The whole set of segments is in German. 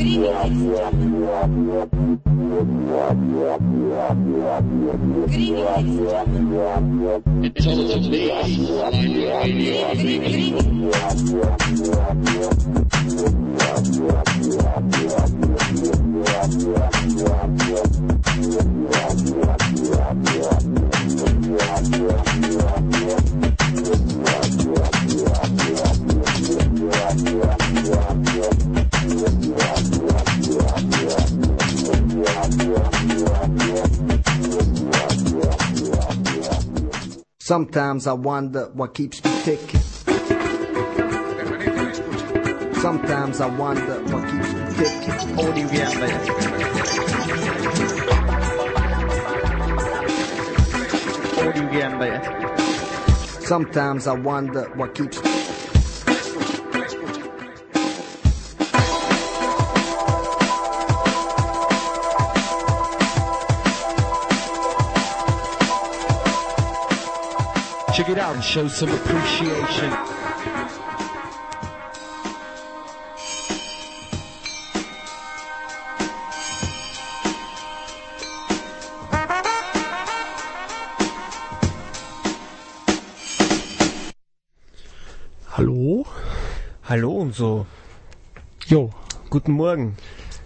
Good evening, ladies and gentlemen. Good evening, ladies and gentlemen. It's all to. Good evening. Good evening. Sometimes I wonder what keeps me ticking. Sometimes I wonder what keeps me ticking. Audio GmbH. Audio GmbH. Sometimes I wonder what keeps me out and show some appreciation. Hallo? Hallo und so. Jo, Guten Morgen.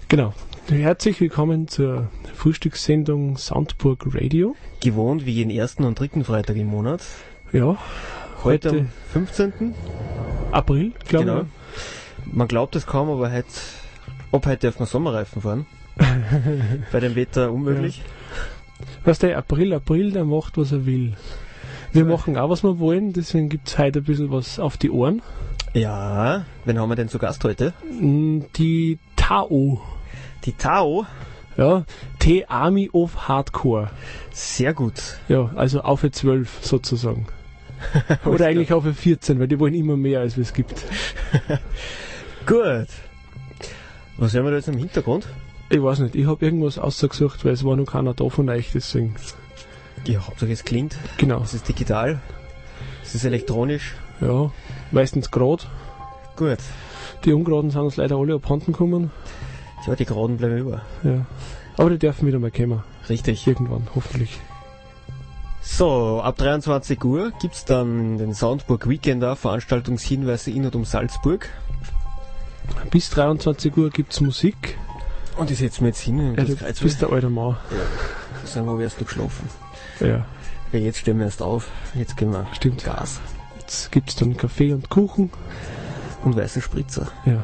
genau. Herzlich willkommen zur Frühstückssendung Soundburg Radio. Gewohnt wie jeden ersten und dritten Freitag im Monat. Ja, Heute, heute am 15. April, glaube Genau. ich. Man glaubt es kaum, aber heute, ob heute darf man Sommerreifen fahren. Bei dem Wetter unmöglich. Weißt du, April, April, der macht, was er will. Wir machen auch, was wir wollen, deswegen gibt's heute ein bisschen was auf die Ohren. Ja, wen haben wir denn zu Gast heute? Mm, Die Tao, Die Tao. ja, T-Army of Hardcore. Sehr gut. Ja, also auf 12 sozusagen. Oder eigentlich auf 14, weil die wollen immer mehr, als es gibt. Gut. Was hören wir da jetzt im Hintergrund? Ich weiß nicht, ich habe irgendwas ausgesucht, weil es war noch keiner da von euch, deswegen. Ja, Hauptsache es klingt. Genau, Es ist digital. Es ist elektronisch. ja, meistens grad. Gut. Die Ungeraden sind uns leider alle abhanden gekommen. Ja, die Geraden bleiben über. Ja. Aber die dürfen wieder mal kommen. Richtig. Irgendwann, hoffentlich. So, ab 23 Uhr gibt's dann den Soundburg Weekender, Veranstaltungshinweise in und um Salzburg. Bis 23 Uhr gibt's Musik. Und ich setze mir jetzt hin Ja, du bist der alte Mann. sagen, wo wärst du geschlafen? Ja, Ja, jetzt stehen wir erst auf. Jetzt gehen wir Stimmt. Gas jetzt gibt's dann Kaffee und Kuchen. und weißen Spritzer. Ja.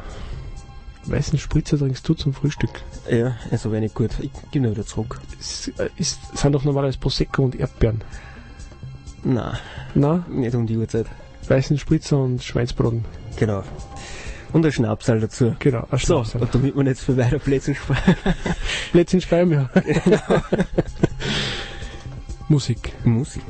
Weißen Spritzer trinkst du zum Frühstück. Ja, also wäre nicht gut. Ich geh nur wieder zurück. Es äh, ist, sind doch normalerweise Prosecco und Erdbeeren. Na, Na, nicht um die Uhrzeit. weißen Spritzer und Schweinsbraten. Genau. Und ein Schnapsal dazu. Genau, ein So, Schnaps. und damit wir nicht für weiter Plätze sprechen. Plätzchen schreiben, ja. Musik. Musik.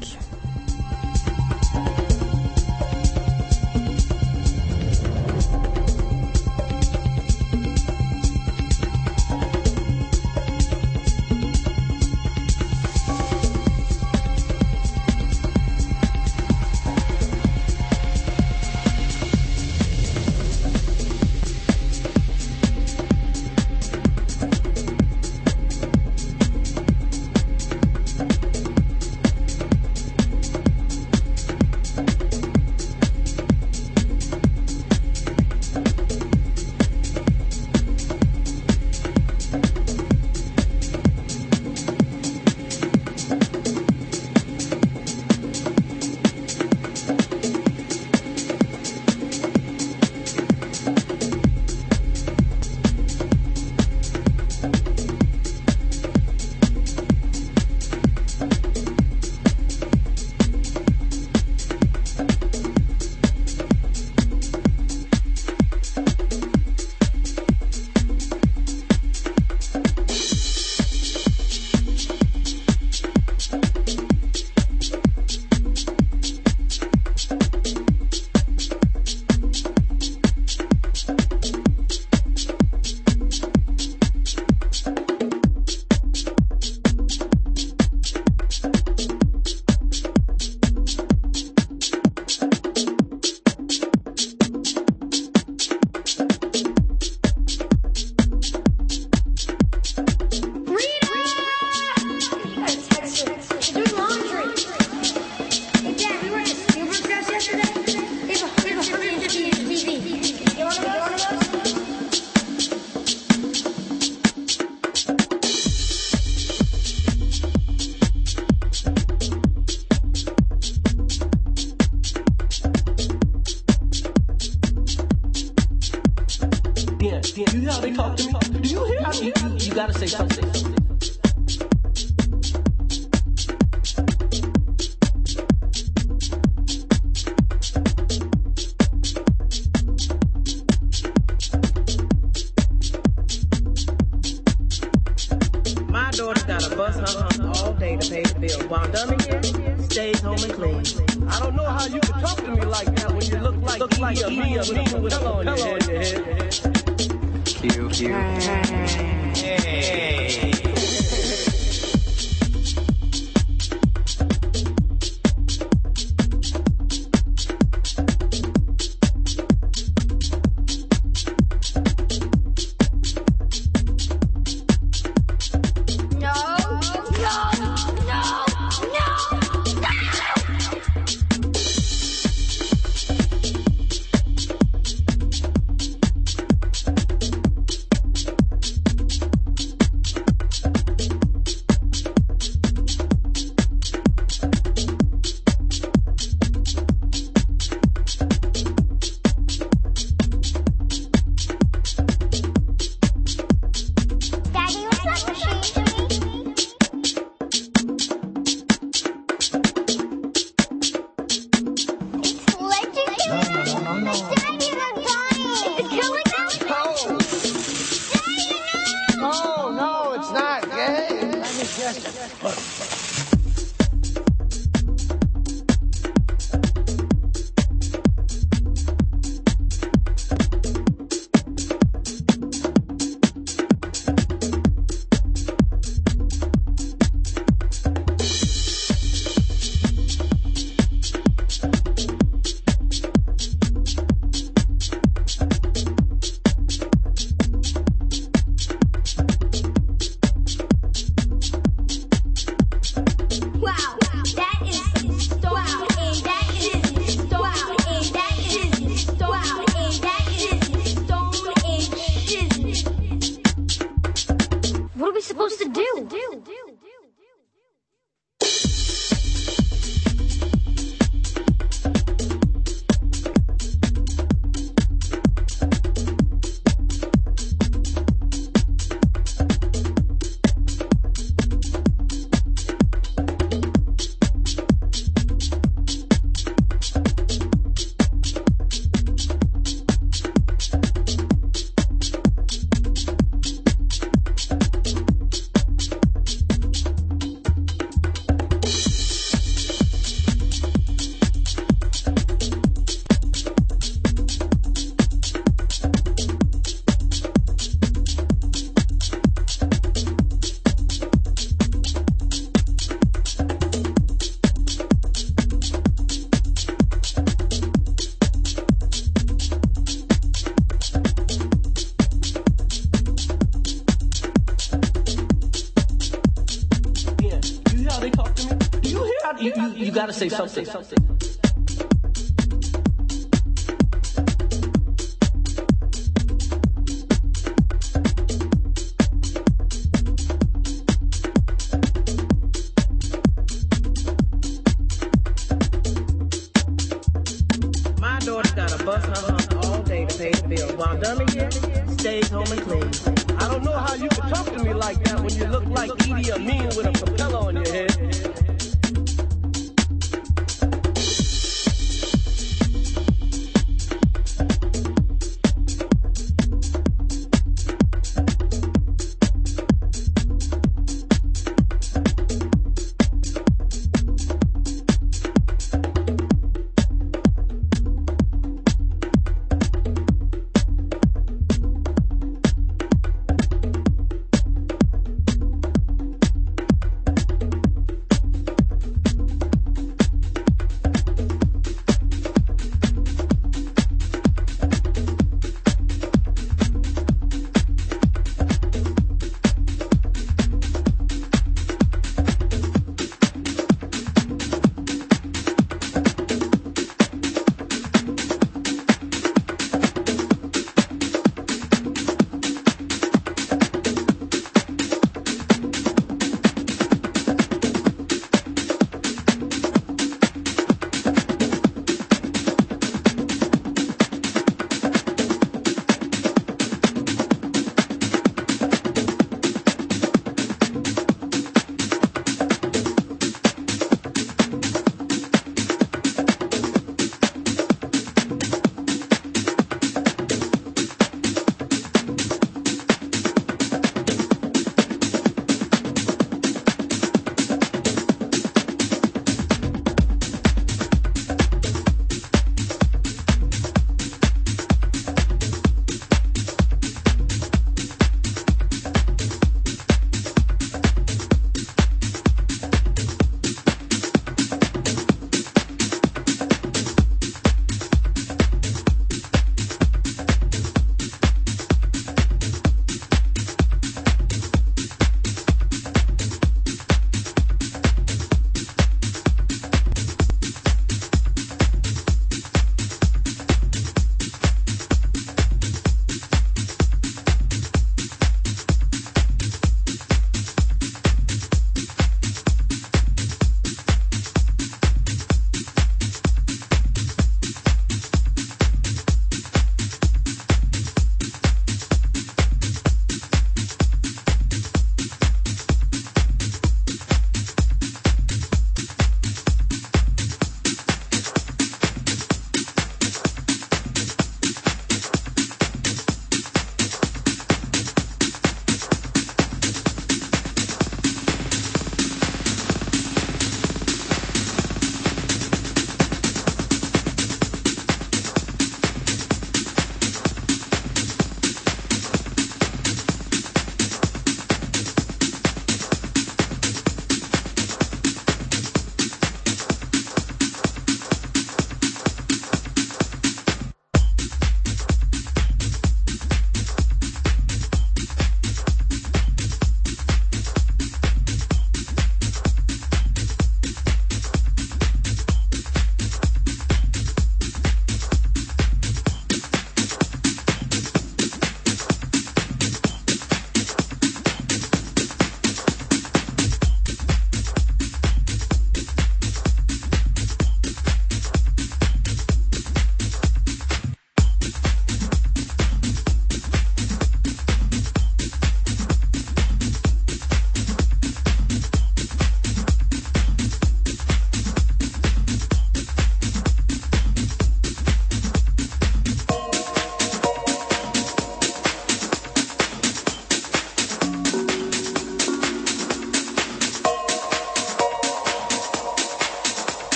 to say something.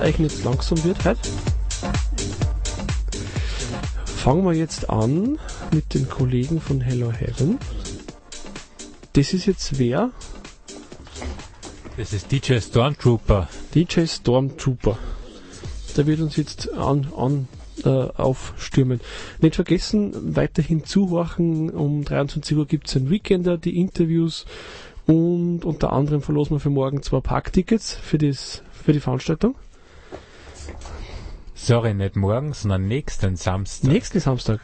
Eigentlich nicht langsam wird heute, fangen wir jetzt an mit den Kollegen von Hello Heaven. Das ist jetzt wer? Das ist DJ Stormtrooper. DJ Stormtrooper. Der wird uns jetzt an, an äh, aufstürmen. Nicht vergessen, weiterhin zuhorchen. Um 23 Uhr gibt es ein Weekender, die Interviews und unter anderem verlosen wir für morgen zwei Parktickets für, das, für die Veranstaltung. Sorry, nicht morgen, sondern nächsten Samstag. Nächsten Samstag.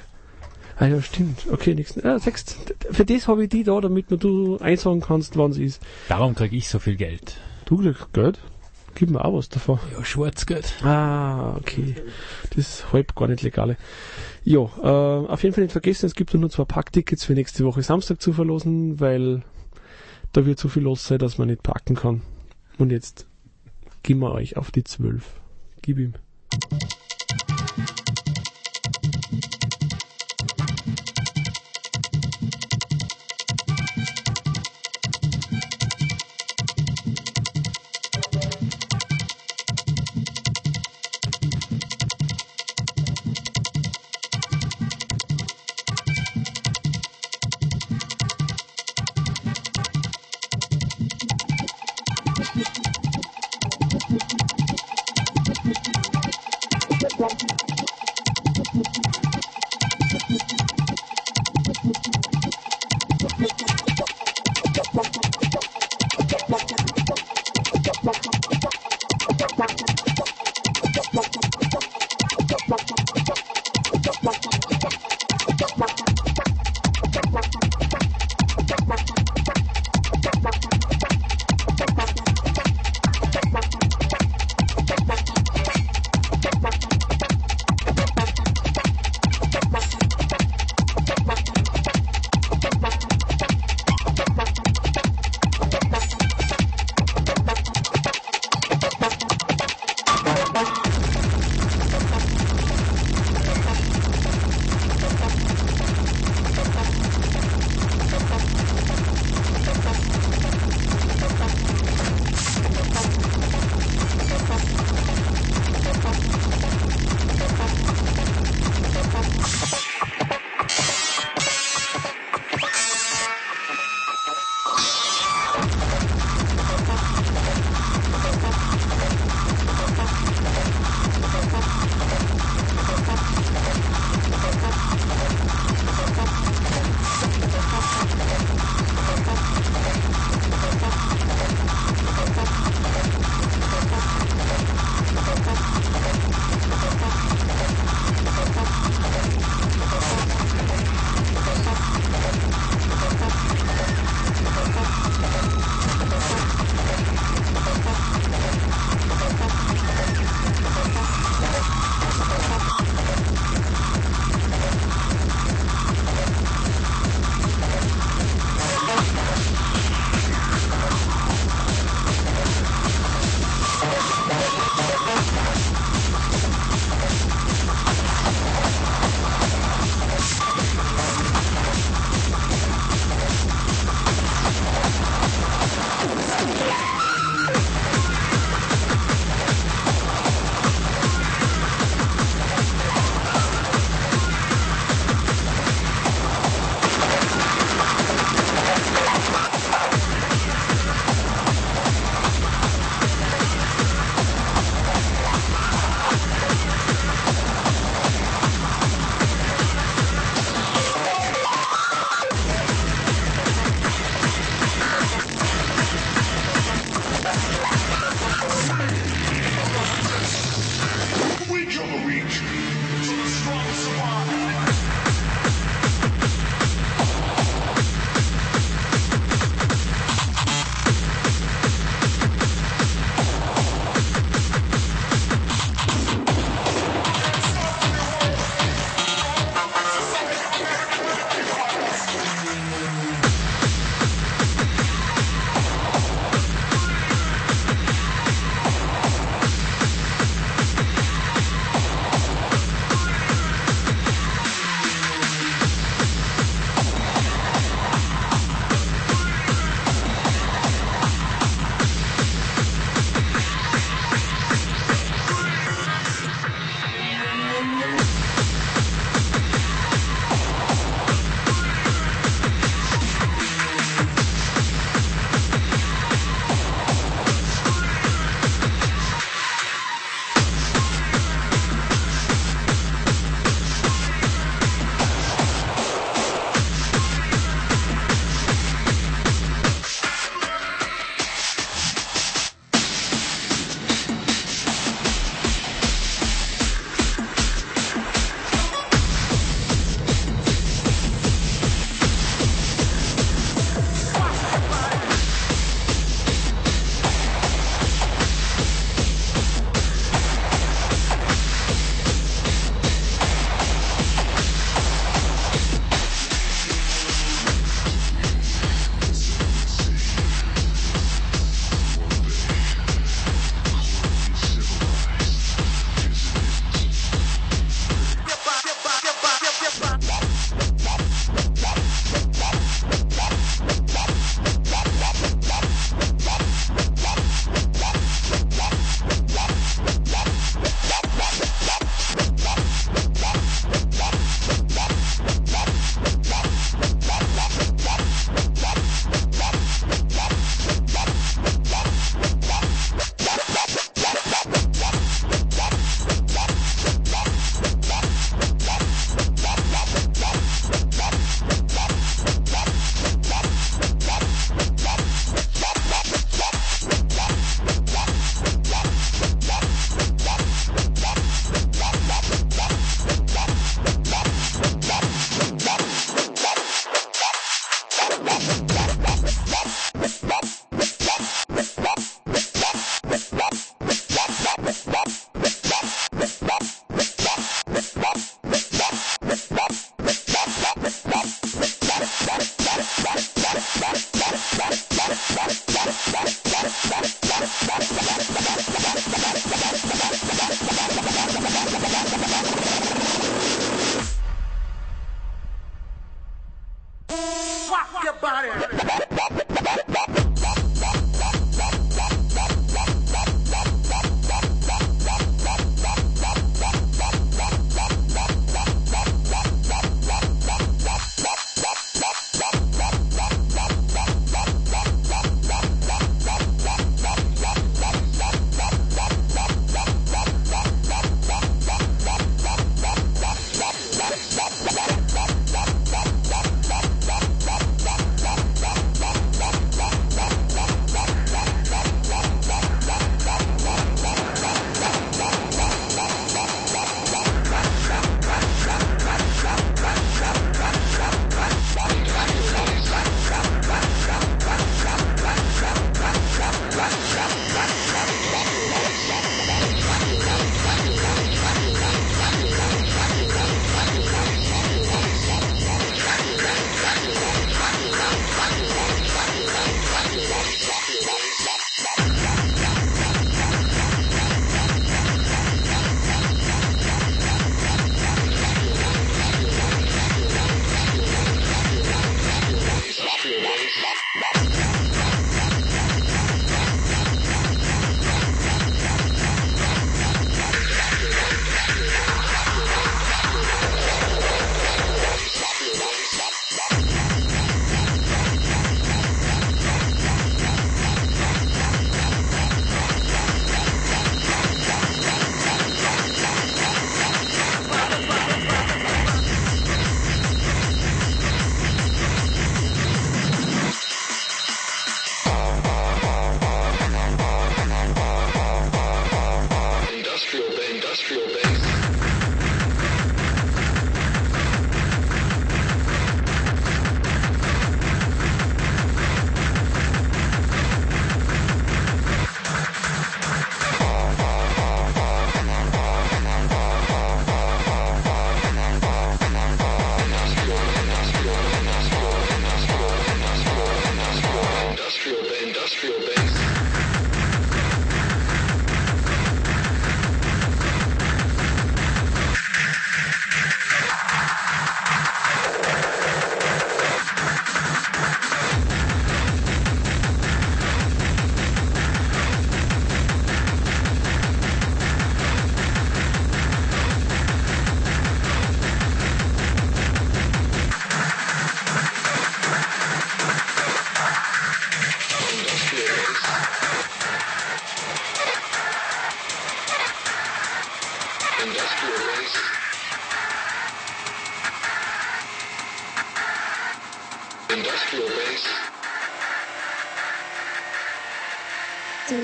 Ah ja, stimmt. Okay, nächsten. Ah, sechs, für das habe ich die da, damit nur du einsagen kannst, wann es ist. Darum krieg ich so viel Geld. Du Glück, Geld? Gib mir auch was davon. Ja, Schwarzgeld. Ah, okay. Das ist halb gar nicht legale. Ja, äh, auf jeden Fall nicht vergessen, es gibt nur zwei Packtickets für nächste Woche Samstag zu verlosen, weil da wird so viel los sein, dass man nicht packen kann. Und jetzt geben wir euch auf die zwölf. Gib ihm. Thank you.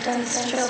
Industrial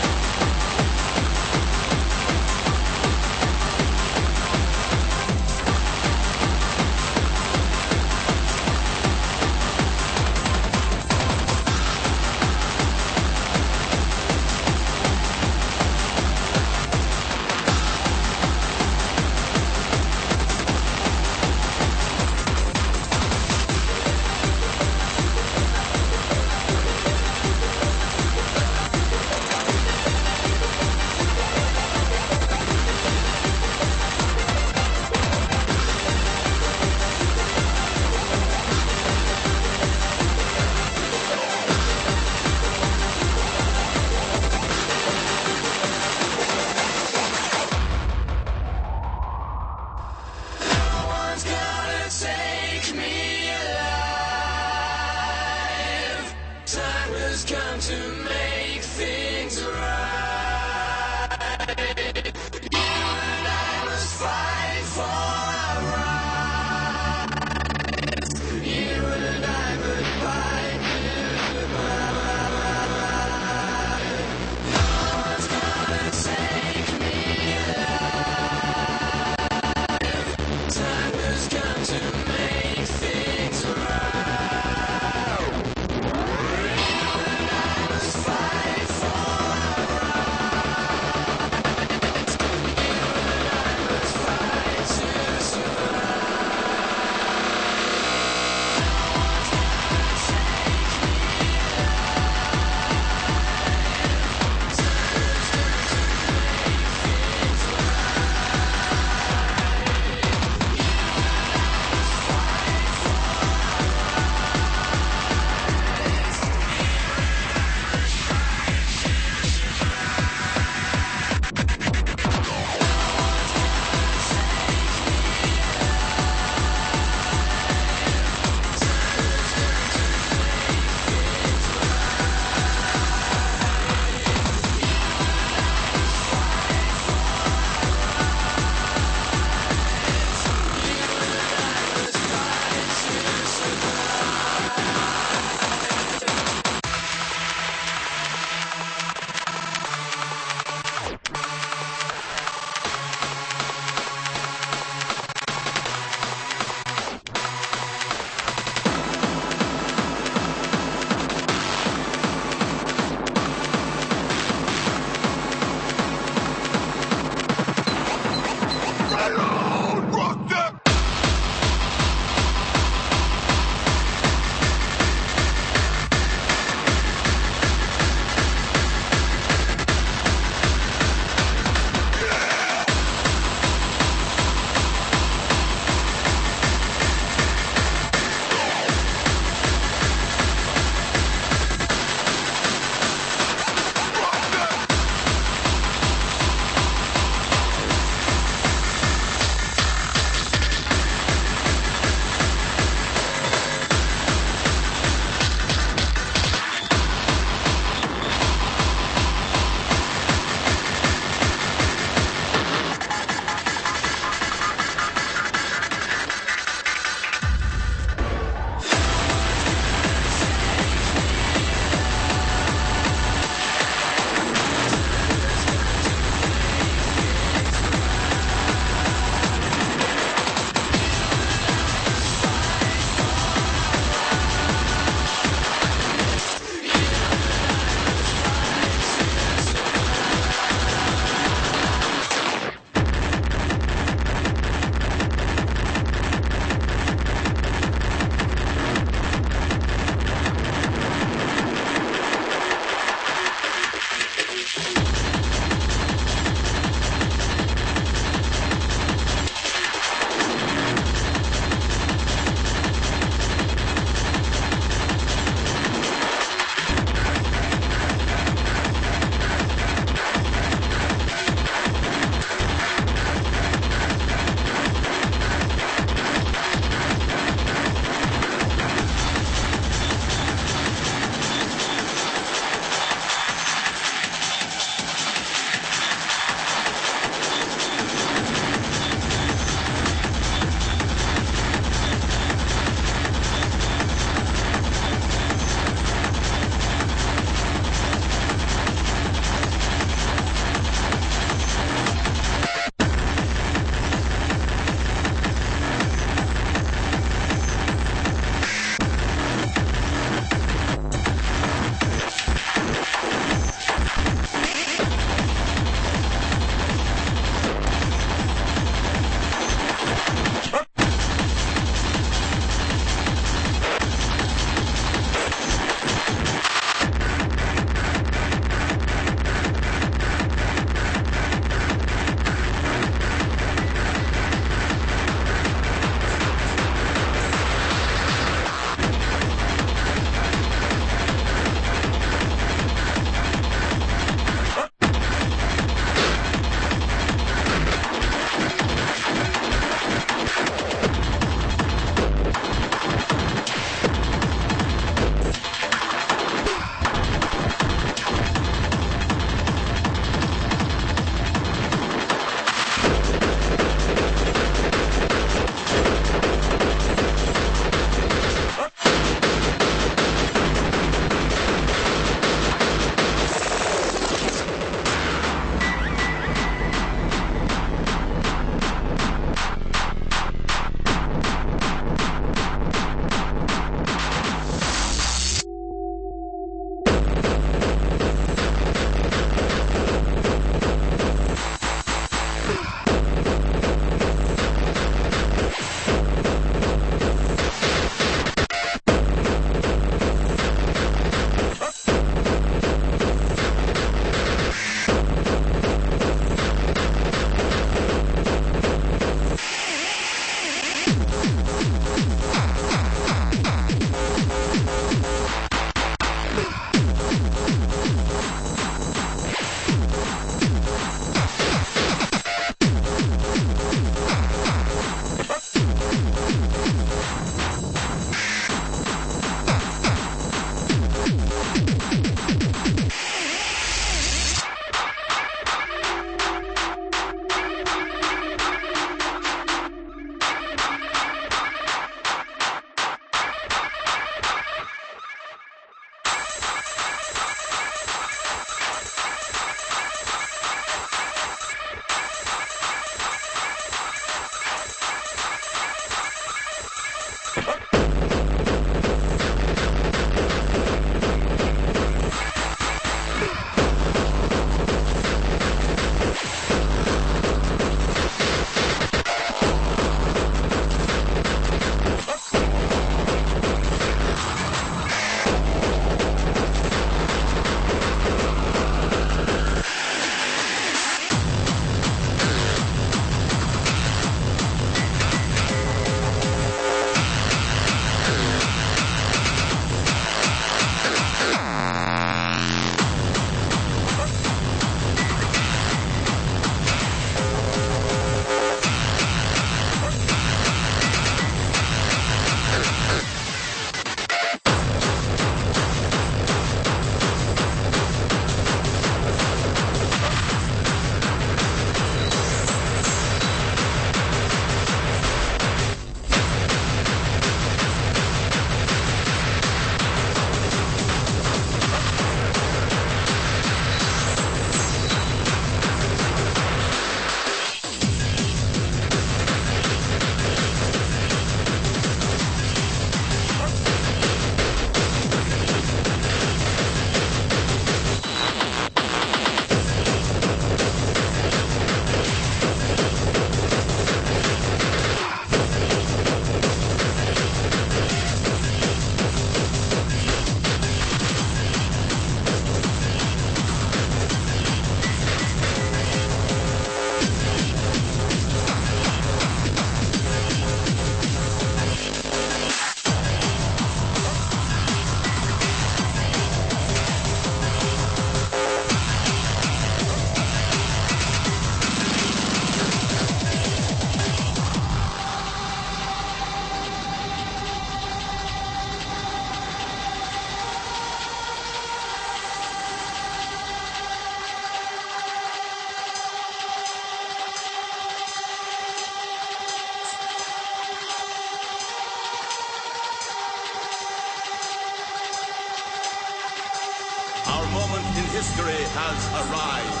history has arrived.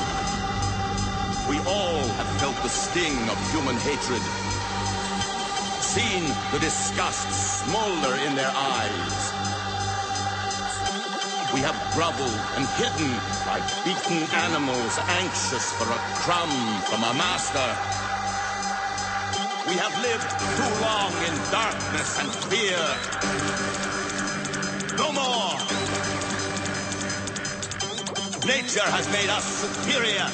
We all have felt the sting of human hatred, seen the disgust smolder in their eyes. We have groveled and hidden like beaten animals anxious for a crumb from a master. We have lived too long in darkness and fear. Nature has made us superior.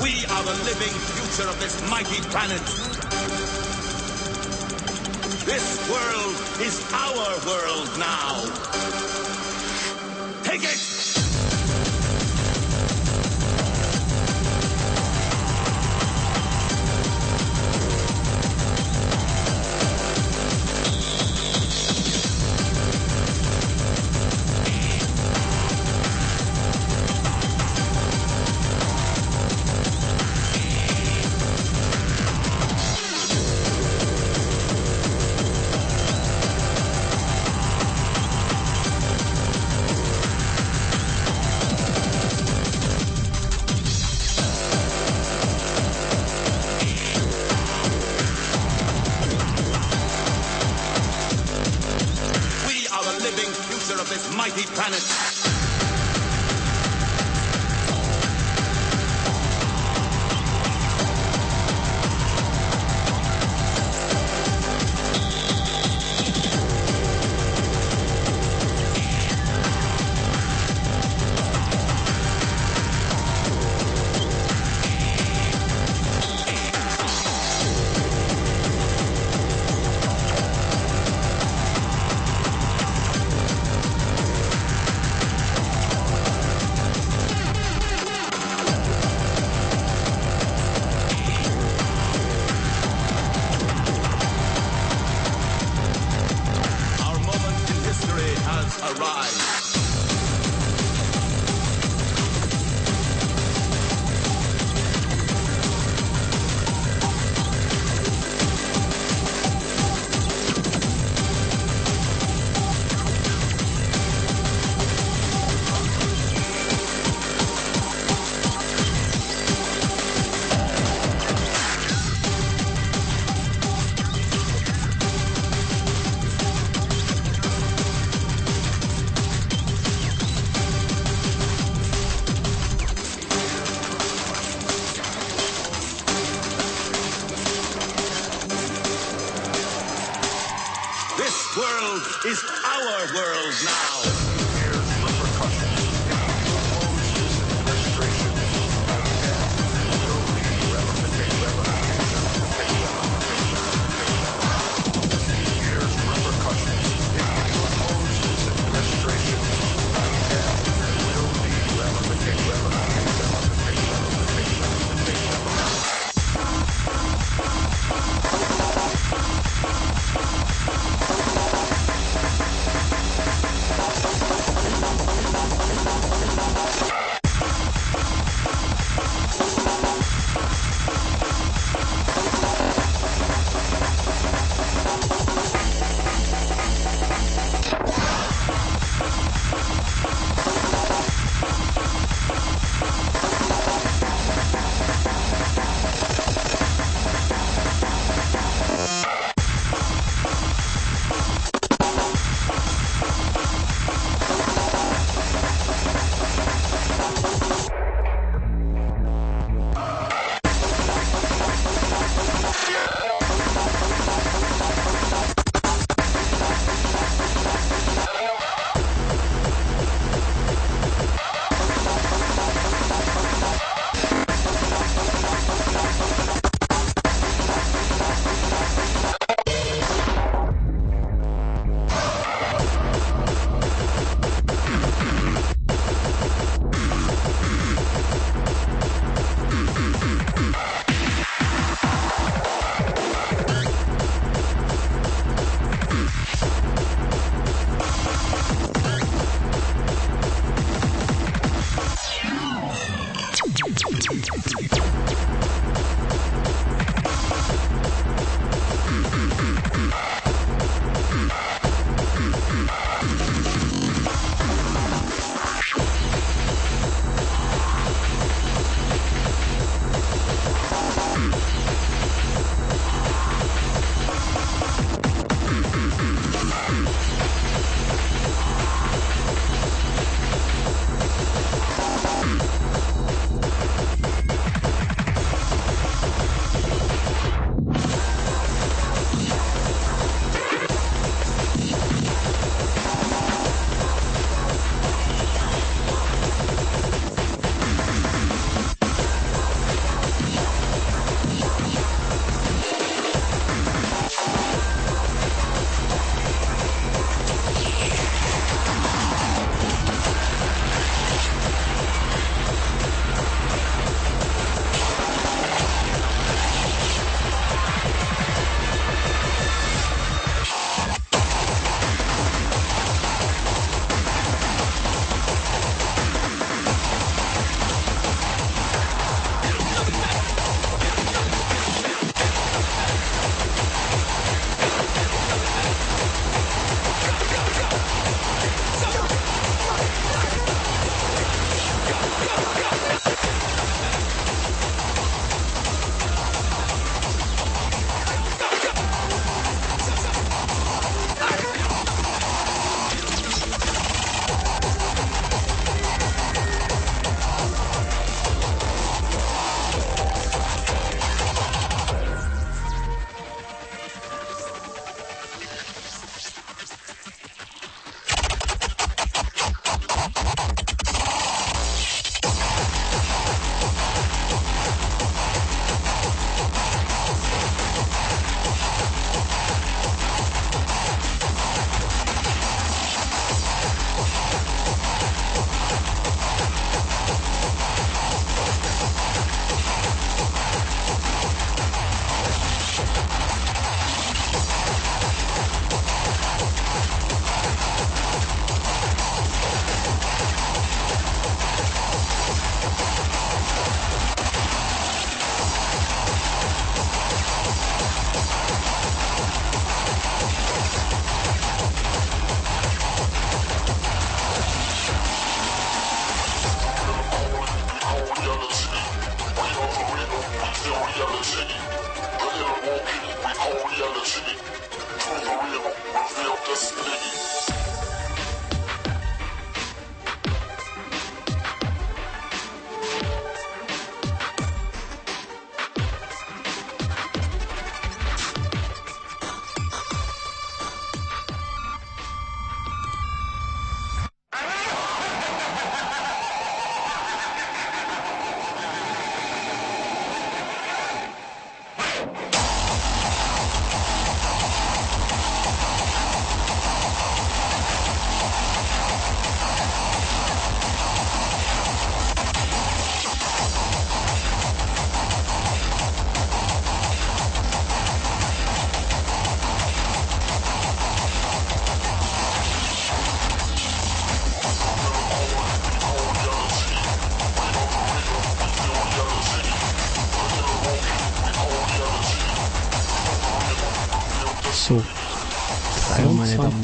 We are the living future of this mighty planet. This world is our world now.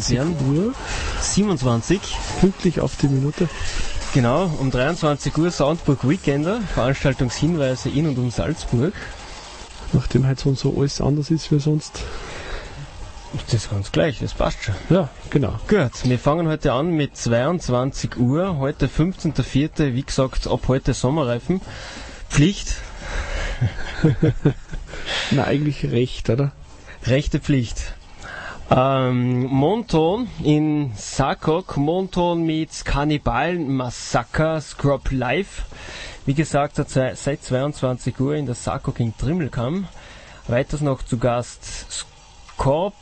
20 27. Pünktlich auf die Minute. Genau, um 23 Uhr Soundburg Weekender, Veranstaltungshinweise in und um Salzburg. Nachdem heute so und so alles anders ist wie sonst. Das ist ganz gleich, das passt schon. Ja, genau. Gut, wir fangen heute an mit 22 Uhr, heute 15.04., wie gesagt, ab heute Sommerreifen. Pflicht? Na, eigentlich Recht, oder? Rechte Pflicht. Ähm, Monton in Sakok, Monton mit Kannibalen Massaker Scrub Live. Wie gesagt, seit seit 22 Uhr in der Sakok in Trimmelkamm. Weiters noch zu Gast Scorp,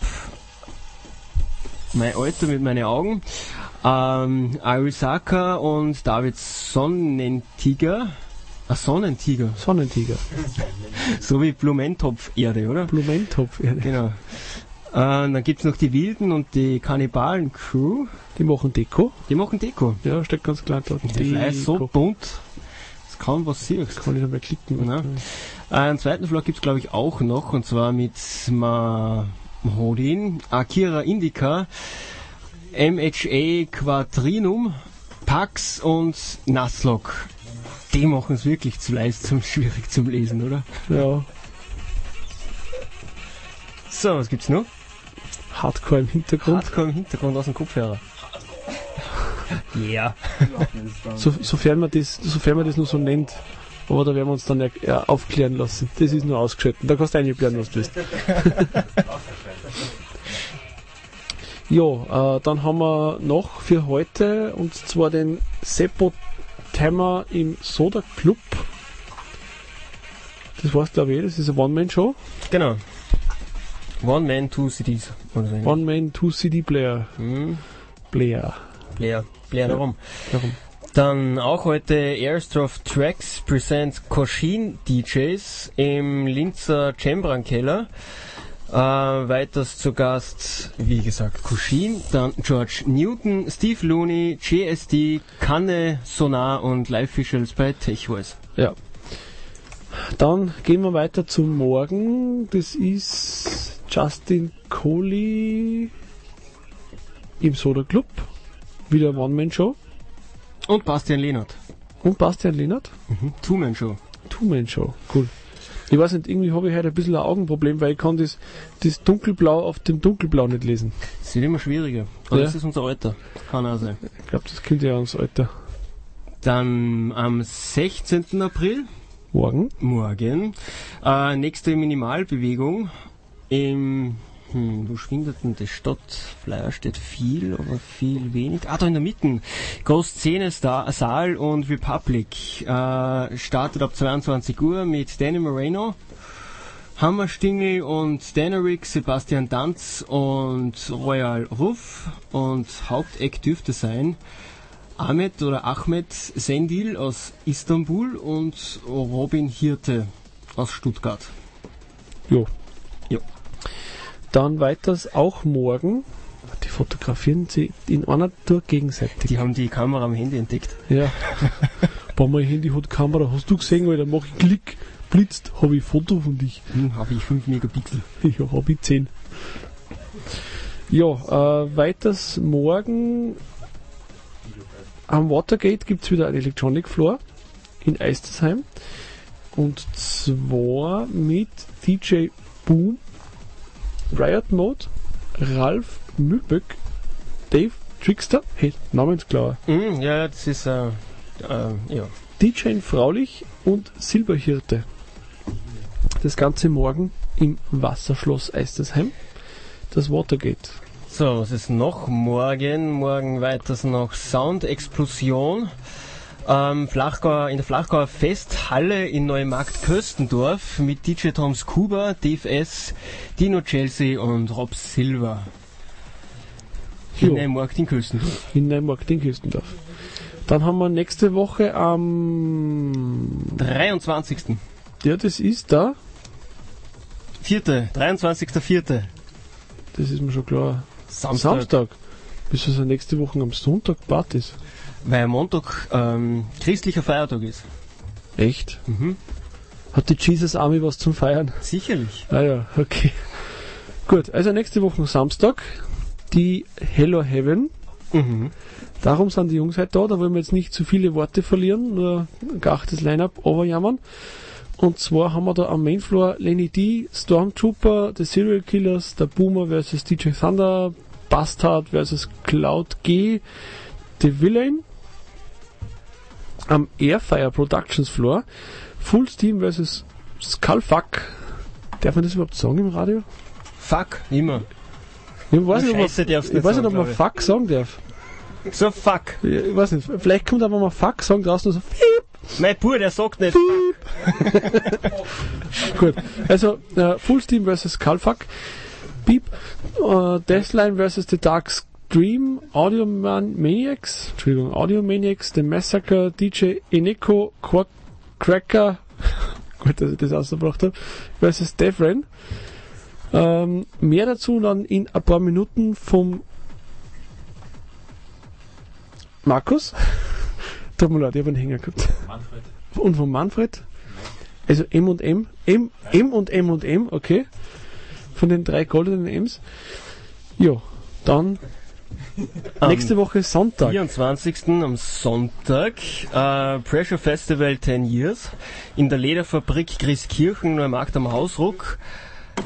mein Alter mit meinen Augen, ähm, Arisaka und David Sonnentiger. Ah, Sonnentiger, Sonnentiger. so wie Blumentopf-Erde, oder? Blumentopf. Ja, Genau. Äh, dann gibt's noch die Wilden und die Kannibalen-Crew. Die machen Deko. Die machen Deko. Ja, steht ganz klar dort. Die Fleisch ist so bunt. Das kann was siehst. Kann ich mal klicken. Ja. Äh, einen zweiten Vlog gibt's glaube ich auch noch und zwar mit Mahodin, Akira Indica, MHA Quadrinum, Pax und Naslok. Die machen es wirklich zu leist zum schwierig zum Lesen, oder? Ja, So, was gibt's noch? Hardcore im Hintergrund. Hardcore im Hintergrund aus dem Kopfhörer. Ja. So, sofern, man das, sofern man das nur so nennt. Aber da werden wir uns dann ja, aufklären lassen. Das ist nur ausgeschaltet. Da kannst du einblären, was du willst. ja, äh, dann haben wir noch für heute und zwar den Seppo Timer im Soda Club. Das weiß glaube ich, eh, das ist eine One-Man-Show. Genau. One Man, Two CDs. Oder so. One-Man, Two-CD-Player. Hm, Player. Player. Player darum. Darum. Dann auch heute Airstroph Tracks presents Koshin DJs im Linzer Chambran Keller. Äh, weiters zu Gast, wie gesagt, Koshin, dann George Newton, Steve Looney, JSD, Kanne, Sonar und Live Visuals bei TechWise. Ja. Dann gehen wir weiter zum Morgen. Das ist Justin Coley im Soda Club. Wieder One-Man-Show. Und Bastian Lehnert. Und Bastian Lehnert. Two-Man-Show. Two-Man-Show. Cool. Ich weiß nicht, irgendwie habe ich heute ein bisschen ein Augenproblem, weil ich kann das, das Dunkelblau auf dem Dunkelblau nicht lesen. Das wird immer schwieriger. Aber Ja. das ist unser Alter. Kann auch sein. Ich glaube, das kommt ja ans Alter. Dann am 16. April Morgen. Morgen. Äh, nächste Minimalbewegung im, hm, wo schwindet denn die Stadt? Flyer steht viel, aber viel wenig. Ah, da in der Mitte. Großszene Star, Saal und Republic. Äh, startet ab 22 Uhr mit Danny Moreno. Hammerstingel und Danerick, Sebastian Danz und Royal Ruff und Haupteck dürfte sein Ahmed oder Ahmed Sendil aus Istanbul und Robin Hirte aus Stuttgart. Jo. Jo. Dann weiters auch morgen. Die fotografieren sie in einer Tour gegenseitig. Die haben die Kamera am Handy entdeckt. Ja. Boah, mein Handy hat Kamera. Hast du gesehen, Alter? Mach ich Klick, blitzt, habe ich ein Foto von dich. Hm, habe ich 5 Megapixel. Ja, habe ich 10. Ja, äh, weiters morgen am Watergate gibt es wieder einen Electronic Floor in Eistersheim. Und zwar mit DJ Boom, Riot Mode, Ralf Mühlböck, Dave Trickster, hey, namensklar, Hm, ja, das ist, äh, äh, ja. DJ Fraulich und Silberhirte. Das Ganze morgen im Wasserschloss Eistersheim. Das Watergate. So, was ist noch morgen? Morgen weiters noch Soundexplosion. Ähm, Flachgauer, in der Flachgauer Festhalle in Neumarkt Köstendorf mit DJ Toms Kuba, Dave S., Dino Chelsea und Rob Silver. Jo. Hinein-Markt in Küstendorf. in Neumarkt in Küstendorf. Dann haben wir nächste Woche am, 23. ja, das ist da, 4. 23.4. das ist mir schon klar, Samstag. Samstag. Bis also nächste Woche am Sonntag Partys. Weil Montag ähm, christlicher Feiertag ist. Echt? Mhm. Hat die Jesus Army was zum Feiern? Sicherlich. Ah ja, okay. Gut, also nächste Woche Samstag, die Hello Heaven. Mhm. Darum sind die Jungs heute da, da wollen wir jetzt nicht zu viele Worte verlieren, nur ein geachtes Line-Up overjammern. Und zwar haben wir da am Mainfloor Lenny D, Stormtrooper, The Serial Killers, der Boomer vs. DJ Thunder, Bastard vs. Cloud G, The Villain. Am Airfire Productions Floor, Full Steam vs. Skullfuck. Darf man das überhaupt sagen im Radio? Fuck, immer. Ich weiß nicht, ob man, ich nicht weiß nicht, sagen, ob man Fuck sagen darf. So fuck. Ja, Ich weiß nicht, vielleicht kommt aber mal Fuck sagen draußen so Piep. Mein Bruder, der sagt nicht Gut, also äh, Full Steam vs. Skullfuck, Beep, äh, Deathline vs. The Dark Stream, Audio Man Maniacs, Entschuldigung, Audio Maniacs, The Massacre, DJ Eneko, Quack Cracker, gut, dass ich das ausgebracht habe, versus Devren. Ähm, mehr dazu dann in ein paar Minuten vom Markus. Tut mir leid, ich habe einen Hänger gehabt. Manfred. Und von Manfred. Also M und M. M, M und M und M, okay. Von den drei goldenen M's. Ja, dann nächste Woche Sonntag. 24. am Sonntag, äh, Pressure Festival 10 Years in der Lederfabrik Christkirchen, Neumarkt am Hausruck.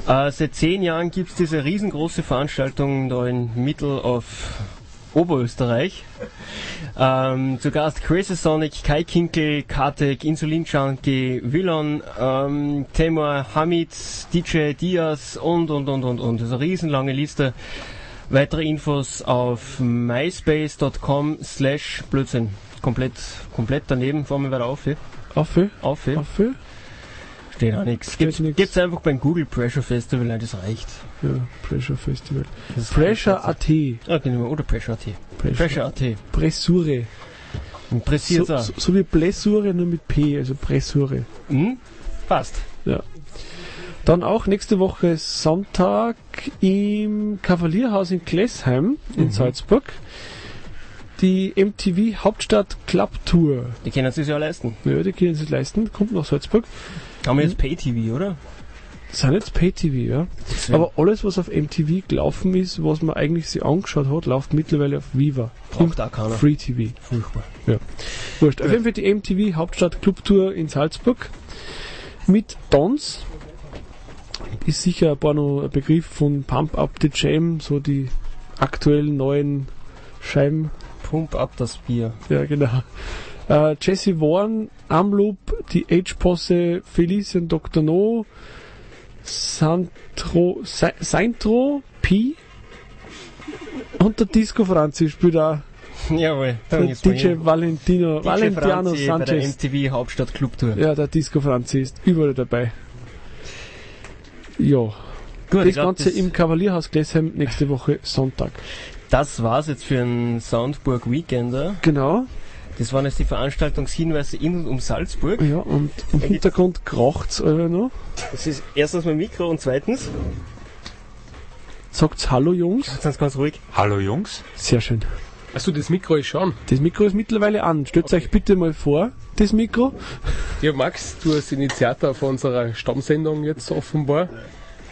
Äh, seit zehn Jahren gibt's diese riesengroße Veranstaltung da in Mittel auf Oberösterreich. Ähm, zu Gast Crazy Sonic, Kai Kinkel, Katek, Insulin Junkie, Willon, ähm, Temor, Hamid, DJ Diaz und und und und und. Das ist eine riesenlange Liste. Weitere Infos auf myspace.com slash Blödsinn. Komplett, komplett daneben, fahren wir weiter auf. eh? Auf, auf, Auf, eh? auf. steht auch nichts. Gibt's, nix. gibt's einfach beim Google Pressure Festival, nein, das reicht. Ja, Pressure Festival. Das Pressure reicht. AT. Ah, genau, oder Pressure AT. Pressure. Pressure AT. Pressure. Interessiert So, so, so wie Blessure, nur mit P, also Pressure. Hm? Passt. Dann auch nächste Woche Sonntag im Kavalierhaus in Glessheim in Mhm. Salzburg. Die MTV Hauptstadt Club Tour. Die können sich ja leisten. Ja, die können sich leisten, kommt nach Salzburg. Haben wir jetzt Pay-TV, oder? Das sind jetzt Pay-TV, ja. Aber alles, was auf MTV gelaufen ist, was man eigentlich sich angeschaut hat, läuft mittlerweile auf Viva. Braucht auch keiner. Free TV. Furchtbar. Wurscht. Auf jeden Fall die MTV Hauptstadt Club Tour in Salzburg. Mit Dons. Ist sicher ein paar noch ein Begriff von Pump Up the Jam, so die aktuellen neuen Scheiben. Pump ab das Bier. Ja, genau. Äh, Jesse Warren, Amloop, die H-Posse, Felician Dr. No, Santro, Saintro, P und der Disco Franzi spielt auch. Jawohl. Der Dann DJ. Valentino, DJ Valentiano Franzi bei der Sanchez. MTV Hauptstadt Club Tour. Ja, der Disco Franzi ist überall dabei. Ja, Gut, das glaub, Ganze das, im Kavalierhaus Glessheim nächste Woche Sonntag. das war's jetzt für einen Soundburg Weekender. Genau, Das waren jetzt die Veranstaltungshinweise in und um Salzburg. ja, und im Hintergrund kracht's euer noch. Das ist erstens mein Mikro und zweitens, Sagt's Hallo Jungs. ganz ganz ruhig, Hallo Jungs. Sehr schön. Achso, das Mikro ist schon. Das Mikro ist mittlerweile an. Stellt euch bitte mal vor, das Mikro. Ja, Max, du als Initiator von unserer Stammsendung jetzt offenbar.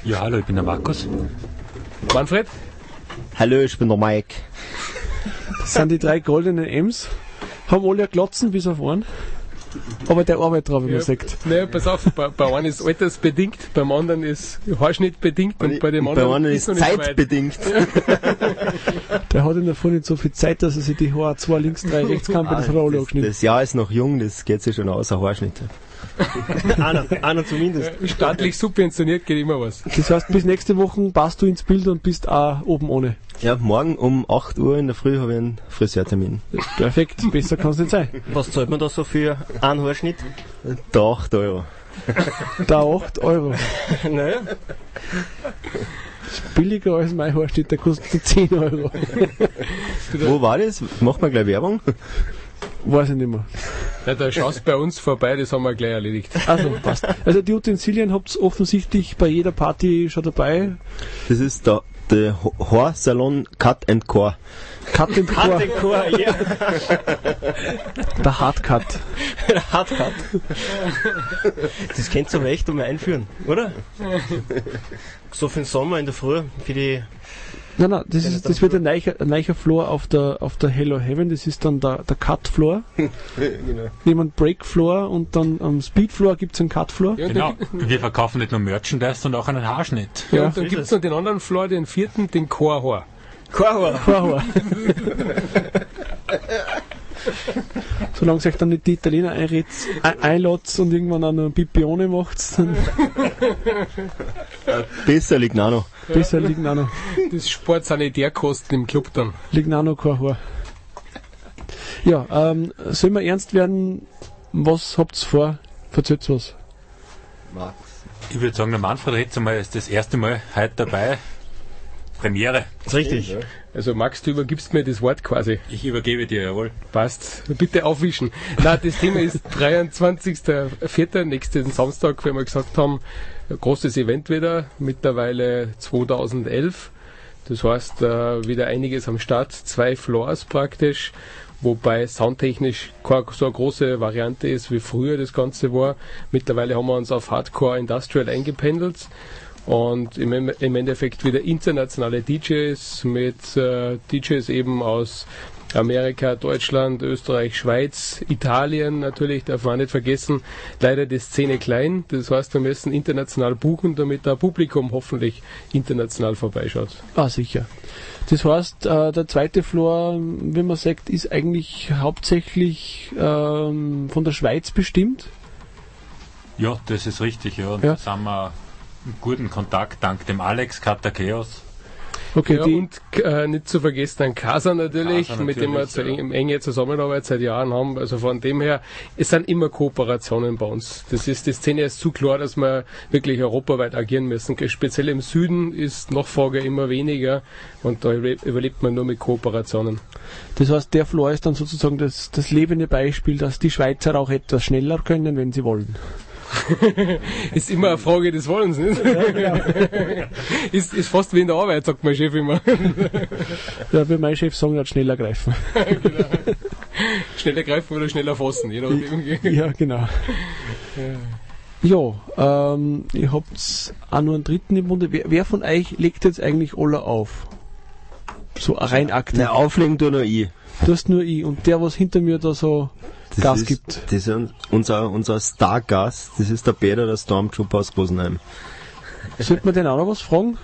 Ja, hallo, ich bin der Markus. Manfred? Hallo, ich bin der Mike. Das sind die drei goldenen M's. Haben alle Glotzen bis auf einen. Aber der arbeitet drauf, wie man sagt. Naja, pass auf, bei, bei einem ist altersbedingt, beim anderen ist haarschnittbedingt und, bei dem anderen anderen ist weit. zeitbedingt. Der hat in der Früh nicht so viel Zeit, dass er sich die Haare zwei links, drei rechts kann bei der Frau alle das, das Jahr ist noch jung, das geht sich schon aus, ein Haarschnitt. einer, einer zumindest. Staatlich subventioniert geht immer was. Das heißt, bis nächste Woche passt du ins Bild und bist auch oben ohne. Ja, morgen um 8 Uhr in der Früh habe ich einen Friseurtermin. Perfekt, besser kann es nicht sein. Was zahlt man da so für einen Haarschnitt? Da 8 Euro. Da 8 Euro. naja. billiger als mein Haarschnitt, der kostet 10 Euro. Wo war das? Macht man gleich Werbung? Weiß ich nicht mehr. Ja, da schaust bei uns vorbei, das haben wir gleich erledigt. Also, passt. Also die Utensilien habt ihr offensichtlich bei jeder Party schon dabei. Das ist der, der Haarsalon Cut and Core. Cut and Core. Core, ja. Der Hardcut. Der Hardcut. Das könnt ihr aber echt einmal einführen, oder? So für den Sommer in der Früh, für die Nein, nein, das, ist, das wird ein neuer, ein neuer Floor auf der, auf der Hello Heaven, das ist dann der, der Cut Floor. genau. Nehmen Break Floor und dann am Speed Floor gibt es einen Cut Floor. Ja, Genau. Wir verkaufen nicht nur Merchandise, sondern auch einen Haarschnitt. Ja, Ja. und dann gibt es noch den anderen Floor, den vierten, den Chorhor. Chorhor. Vorhaar. Solange sich dann nicht die Italiener einredet, ein- einladet und irgendwann auch noch ein Pipione macht, dann Besser noch. besser noch, Das Sportsanitärkosten im Club dann. liegen auch noch kein Haar. Ja, ähm, sollen wir ernst werden? Was habt ihr vor? Verzählt was? Ich würde sagen, der Manfred jetzt einmal ist das erste Mal heute dabei. Premiere. Das ist richtig. Also Max, du übergibst mir das Wort quasi. Ich übergebe dir, jawohl. Passt. Bitte aufwischen. Na, das Thema ist 23.04. nächsten Samstag, wie wir gesagt haben, großes Event wieder, mittlerweile 2011. Das heißt, äh, wieder einiges am Start, zwei Floors praktisch, wobei soundtechnisch keine so eine große Variante ist, wie früher das Ganze war. Mittlerweile haben wir uns auf Hardcore Industrial eingependelt und im, im Endeffekt wieder internationale DJs mit äh, DJs eben aus Amerika, Deutschland, Österreich, Schweiz, Italien natürlich, darf man nicht vergessen. Leider die Szene klein, das heißt, wir müssen international buchen, damit das Publikum hoffentlich international vorbeischaut. Ah, sicher. Das heißt, äh, der zweite Floor, wie man sagt, ist eigentlich hauptsächlich ähm, von der Schweiz bestimmt. Ja, das ist richtig, ja. Und Ja. da sind wir guten Kontakt dank dem Alex Katakeos. Okay, Ja, die, und äh, nicht zu vergessen ein Casa natürlich, Casa mit dem wir natürlich, zu ja. eng, enge Zusammenarbeit seit Jahren haben. Also von dem her, es sind immer Kooperationen bei uns. Das ist, die Szene ist zu klar, dass wir wirklich europaweit agieren müssen. Speziell im Süden ist Nachfrage immer weniger und da überle- überlebt man nur mit Kooperationen. das heißt, der Floor ist dann sozusagen das, das lebende Beispiel, dass die Schweizer auch etwas schneller können, wenn sie wollen. Ist immer eine Frage des Wollens, nicht? ist, ist fast wie in der Arbeit, sagt mein Chef immer. Ja, wie mein Chef sagen, hat schneller greifen. schneller greifen oder schneller fassen, je nachdem. ja, genau. Ja, ähm, ihr habt auch nur einen dritten im Bunde. Wer, wer von euch legt jetzt eigentlich alle auf? So rein aktiv. Na, auflegen tu nur ich. Du hast nur ich und der, was hinter mir da so Das Gas ist, gibt. Das ist un- unser, unser Stargast. Das ist der Peter, der Stormtrooper aus Rosenheim. Sollte man den auch noch was fragen?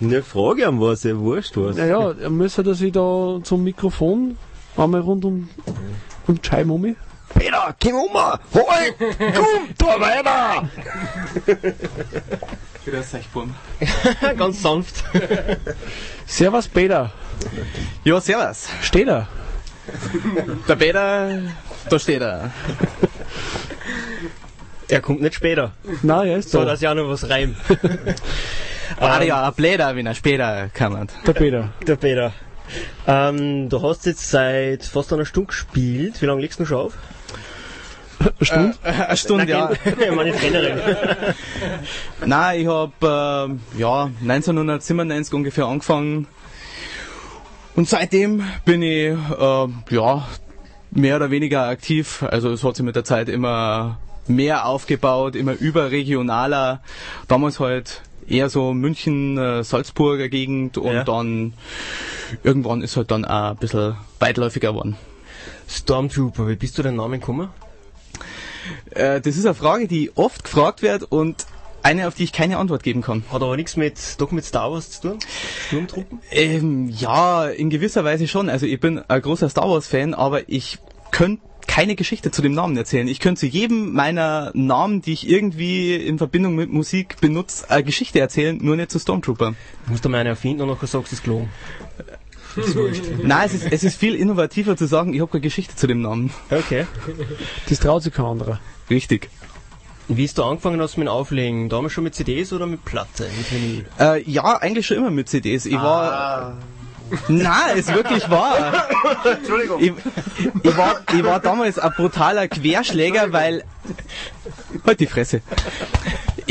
Ne, frage ihn was, ja, wurscht was. Naja, er müsste dass ich da zum Mikrofon einmal rund um, um die Scheibe um mich. Peter, komm um! Hoi! Komm, da weiter! Ganz sanft. Servus Peter. Ja, servus. Steht er? Der Peter, da steht er. Er kommt nicht später. Nein, er ist So, da. dass ja noch was reimt. Ah, ja, ein Bläder, wenn er später kommt. Der Peter. Der Peter. Ähm, du hast jetzt seit fast einer Stunde gespielt. Wie lange legst du noch schon auf? Eine Stunde? Äh, eine Stunde, ja. Ich meine generell. Nein, ich habe ähm, ja, 1997 ungefähr angefangen. Und seitdem bin ich äh, ja, mehr oder weniger aktiv. Also es hat sich mit der Zeit immer mehr aufgebaut, immer überregionaler. Damals halt eher so München, äh, Salzburger Gegend und Ja. dann irgendwann ist halt dann auch ein bisschen weitläufiger geworden. Stormtrooper, wie bist du den Namen gekommen? Äh, das ist eine Frage, die oft gefragt wird und eine, auf die ich keine Antwort geben kann. Hat aber nichts mit, doch mit Star Wars zu tun? Sturmtruppen? Ähm, ja, in gewisser Weise schon. Also ich bin ein großer Star Wars-Fan, aber ich könnte keine Geschichte zu dem Namen erzählen. Ich könnte zu jedem meiner Namen, die ich irgendwie in Verbindung mit Musik benutze, eine Geschichte erzählen, nur nicht zu Stormtrooper. Du musst du meine erfinden und nachher sagst du es gelogen. Nein, es ist, es ist viel innovativer zu sagen, ich habe keine Geschichte zu dem Namen. Okay. Das traut sich kein anderer. Richtig. Wie ist du angefangen hast mit dem Auflegen? Damals schon mit CDs oder mit Platte, mit Vinyl? Äh, ja, eigentlich schon immer mit CDs. Ich war. Nein, ist wirklich wahr. Entschuldigung. Ich, ich, war, ich war damals ein brutaler Querschläger, weil. Halt die Fresse.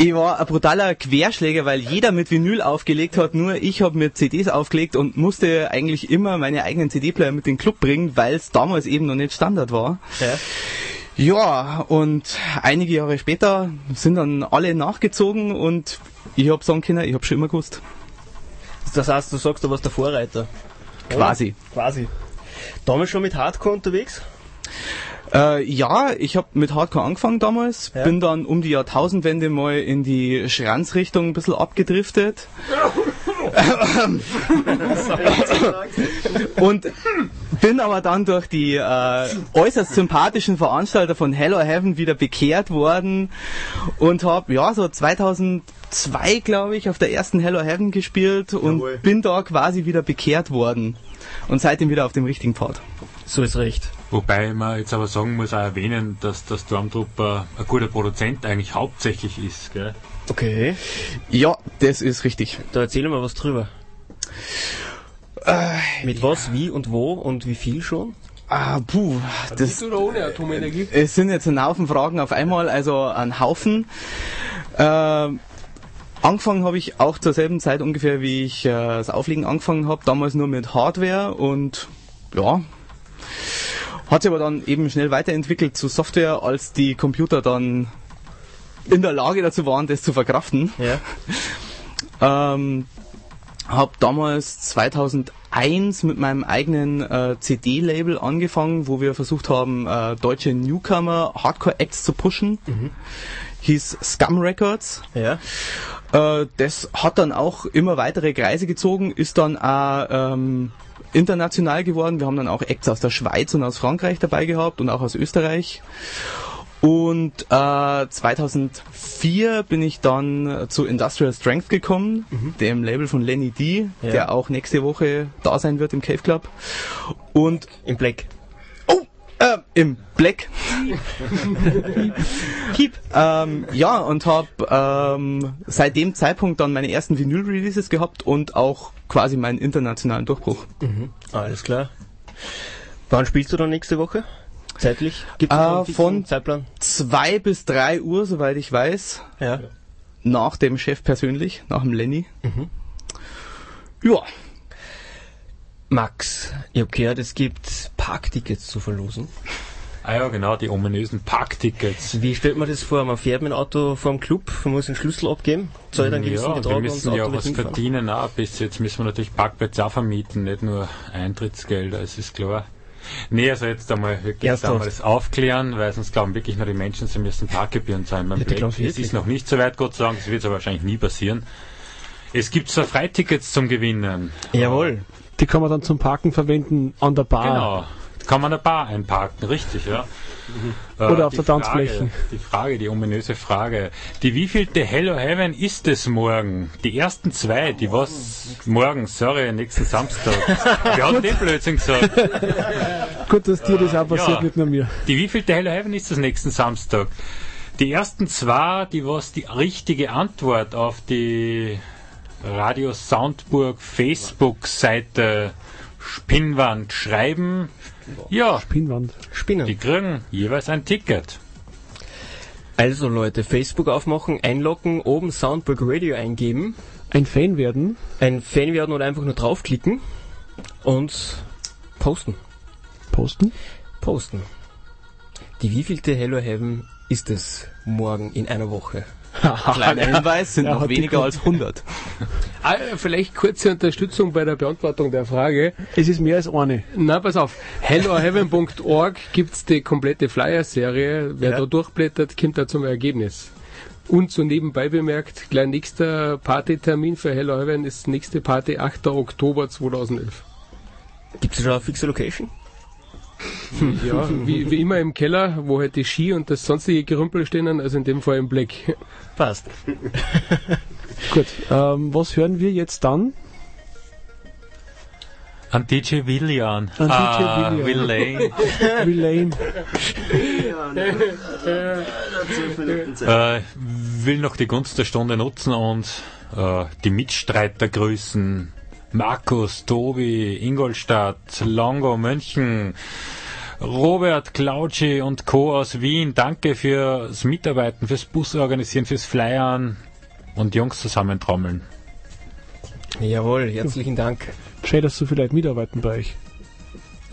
Ich war ein brutaler Querschläger, weil jeder mit Vinyl aufgelegt hat, nur ich habe mit CDs aufgelegt und musste eigentlich immer meine eigenen CD-Player mit in den Club bringen, weil es damals eben noch nicht Standard war. Ja. Ja, und einige Jahre später sind dann alle nachgezogen und ich hab sagen können, ich hab schon immer gewusst. Das heißt, du sagst, du warst der Vorreiter. Quasi. Quasi. Damals schon mit Hardcore unterwegs? Äh, ja, ich habe mit Hardcore angefangen damals, Ja. bin dann um die Jahrtausendwende mal in die Schranzrichtung ein bisschen abgedriftet. und bin aber dann durch die äh, äußerst sympathischen Veranstalter von Hello Heaven wieder bekehrt worden und habe ja so 2002 glaube ich auf der ersten Hello Heaven gespielt und Jawohl. bin da quasi wieder bekehrt worden und seitdem wieder auf dem richtigen Pfad. So ist recht. Wobei man jetzt aber sagen muss, auch erwähnen, dass der Stormtrooper ein guter Produzent eigentlich hauptsächlich ist. Gell? Okay. Ja, das ist richtig. Da erzähl mal was drüber. Mit was, wie und wo und wie viel schon? Ah, puh, das, Mit oder ohne Atomenergie? es sind jetzt ein Haufen Fragen auf einmal, also ein Haufen. Ähm, angefangen habe ich auch zur selben Zeit ungefähr, wie ich äh, das Auflegen angefangen habe, damals nur mit Hardware und ja, hat sich aber dann eben schnell weiterentwickelt zu Software, als die Computer dann in der Lage dazu waren, das zu verkraften. Ja. Ähm, habe damals 2001 mit meinem eigenen äh, CD-Label angefangen, wo wir versucht haben, äh, deutsche Newcomer Hardcore-Acts zu pushen. Hieß Scum Records. Ja. Äh, das hat dann auch immer weitere Kreise gezogen, ist dann auch ähm, international geworden. Wir haben dann auch Acts aus der Schweiz und aus Frankreich dabei gehabt und auch aus Österreich. Und äh, 2004 bin ich dann zu Industrial Strength gekommen, dem Label von Lenny D, Ja. der auch nächste Woche da sein wird im Cave Club. Und Im Black. Äh, im Black. Keep. Ähm, ja, und habe ähm, seit dem Zeitpunkt dann meine ersten Vinyl-Releases gehabt und auch quasi meinen internationalen Durchbruch. Alles klar. Wann spielst du dann nächste Woche? Zeitlich? Gibt es Äh, von- Zeitplan? Zwei bis drei Uhr, soweit ich weiß, Ja. nach dem Chef persönlich, nach dem Lenny. Ja, Max, ich hab gehört, es gibt Parktickets zu verlosen. Ah ja, genau, die ominösen Parktickets. Wie stellt man das vor? Man fährt mit dem Auto vom Club, man muss den Schlüssel abgeben, zahlt einen gewissen Ja, Betrag wir und müssen ja was hinfahren. verdienen auch. Bis jetzt müssen wir natürlich Parkplätze auch vermieten, nicht nur Eintrittsgelder, es ist klar. Nee, also jetzt einmal wirklich Ernsthaft? einmal das aufklären, weil sonst glauben wirklich nur die Menschen, sie müssen Parkgebühren zahlen beim Ja, glauben Es wirklich. ist noch nicht so weit, Gott sei Dank, das wird aber wahrscheinlich nie passieren. Es gibt zwar Freitickets zum Gewinnen. Jawohl. Die kann man dann zum Parken verwenden an der Bar. Genau. Kann man eine Bar einparken, richtig, ja. Äh, Oder auf die der Tanzfläche. Die Frage, die ominöse Frage. Die wievielte Hello Heaven ist es morgen? Die ersten zwei, die was morgen, sorry, nächsten Samstag. Wer hat den Blödsinn gesagt? Gut, dass dir das auch passiert, Ja. nicht nur mir. Die wievielte Hello Heaven ist es nächsten Samstag? Die ersten zwei, die was die richtige Antwort auf die Radio Soundburg Facebook-Seite Spinnwand schreiben, ja, Spinnwand. Spinnen. die kriegen jeweils ein Ticket. Also Leute, Facebook aufmachen, einloggen, oben Soundburg Radio eingeben, Ein Fan werden. ein Fan werden oder einfach nur draufklicken und posten. Posten. Posten. Die wievielte Hello Heaven ist es morgen in einer Woche? kleiner Hinweis, sind noch weniger als 100. Ah, vielleicht kurze Unterstützung bei der Beantwortung der Frage. Es ist mehr als eine. Na, pass auf. helloheaven.org gibt's die komplette Flyer-Serie. Wer Ja. da durchblättert, kommt da zum Ergebnis. Und so nebenbei bemerkt, gleich nächster Partytermin für Hello Heaven ist nächste Party 8. Oktober 2011. Gibt es schon eine fixe Location? Ja, wie, wie immer im Keller, wo halt die Ski und das sonstige Gerümpel stehen, also in dem Fall im Black. Passt. Gut. Ähm, was hören wir jetzt dann? An DJ Willian. An DJ ah, Willian. Will äh, will noch die Gunst der Stunde nutzen und äh, die Mitstreiter grüßen. Markus, Tobi, Ingolstadt, Longo, München, Robert, Clauci und Co. aus Wien. Danke fürs Mitarbeiten, fürs Busorganisieren, fürs Flyern und Jungs zusammentrommeln. Jawohl, herzlichen Dank. Schön, dass so viele Leute mitarbeiten bei euch.